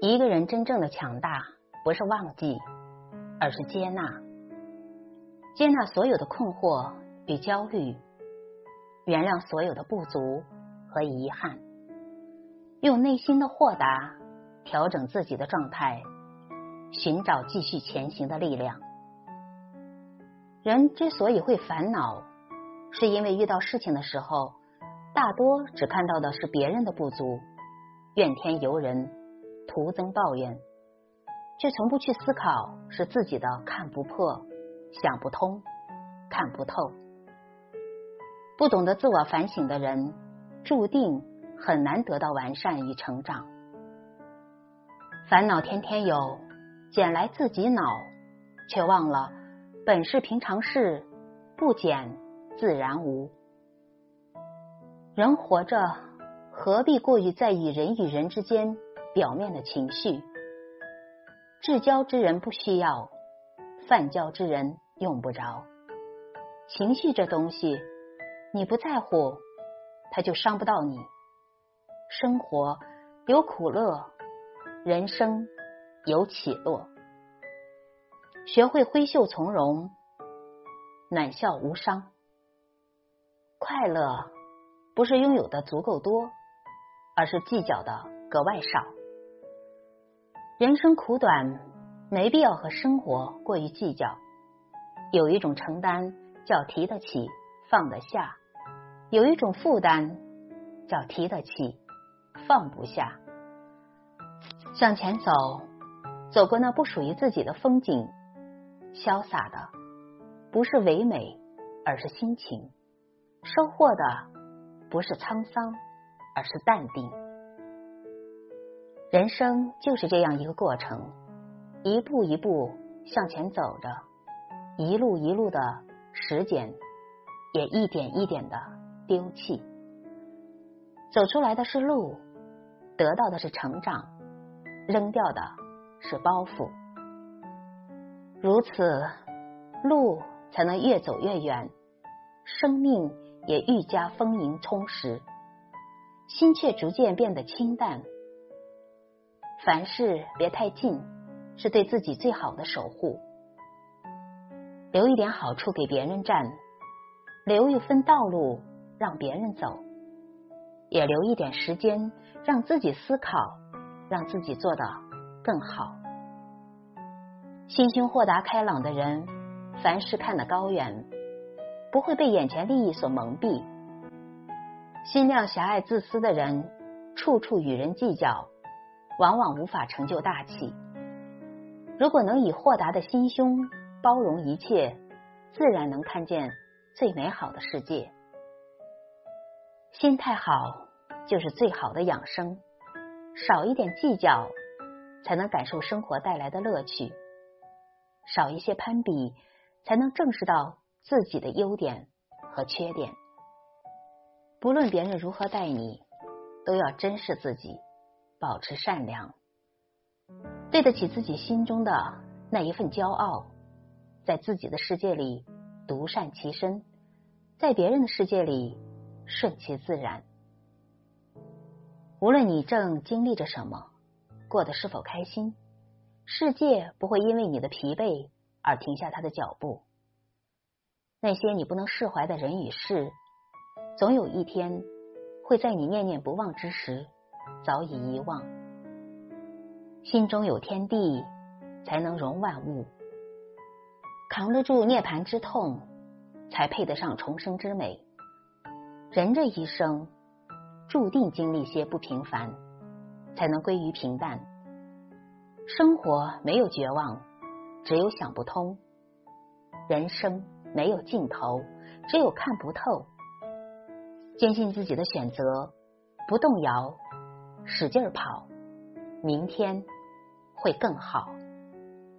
一个人真正的强大，不是忘记，而是接纳，接纳所有的困惑与焦虑，原谅所有的不足和遗憾，用内心的豁达调整自己的状态，寻找继续前行的力量。人之所以会烦恼，是因为遇到事情的时候，大多只看到的是别人的不足，怨天尤人。徒增抱怨，却从不去思考是自己的看不破、想不通、看不透。不懂得自我反省的人，注定很难得到完善与成长。烦恼天天有，捡来自己恼，却忘了本是平常事，不捡自然无。人活着，何必过于在意人与人之间？表面的情绪，至交之人不需要，泛交之人用不着。情绪这东西，你不在乎，它就伤不到你。生活有苦乐，人生有起落。学会挥袖从容，暖笑无伤。快乐不是拥有的足够多，而是计较的格外少。人生苦短，没必要和生活过于计较。有一种承担叫提得起放得下，有一种负担叫提得起放不下。向前走，走过那不属于自己的风景，潇洒的不是唯美，而是心情；收获的不是沧桑，而是淡定。人生就是这样一个过程，一步一步向前走着，一路一路的拾捡，也一点一点的丢弃。走出来的是路，得到的是成长，扔掉的是包袱。如此，路才能越走越远，生命也愈加丰盈充实，心却逐渐变得清淡。凡事别太近，是对自己最好的守护。留一点好处给别人占，留一分道路让别人走，也留一点时间让自己思考，让自己做的更好。心胸豁达开朗的人，凡事看得高远，不会被眼前利益所蒙蔽；心量狭隘自私的人，处处与人计较。往往无法成就大器。如果能以豁达的心胸包容一切，自然能看见最美好的世界。心态好就是最好的养生，少一点计较，才能感受生活带来的乐趣；少一些攀比，才能正视到自己的优点和缺点。不论别人如何待你，都要珍视自己。保持善良，对得起自己心中的那一份骄傲，在自己的世界里独善其身，在别人的世界里顺其自然。无论你正经历着什么，过得是否开心，世界不会因为你的疲惫而停下他的脚步。那些你不能释怀的人与事，总有一天会在你念念不忘之时。早已遗忘，心中有天地，才能容万物；扛得住涅槃之痛，才配得上重生之美。人这一生，注定经历些不平凡，才能归于平淡。生活没有绝望，只有想不通；人生没有尽头，只有看不透。坚信自己的选择，不动摇。使劲跑，明天会更好。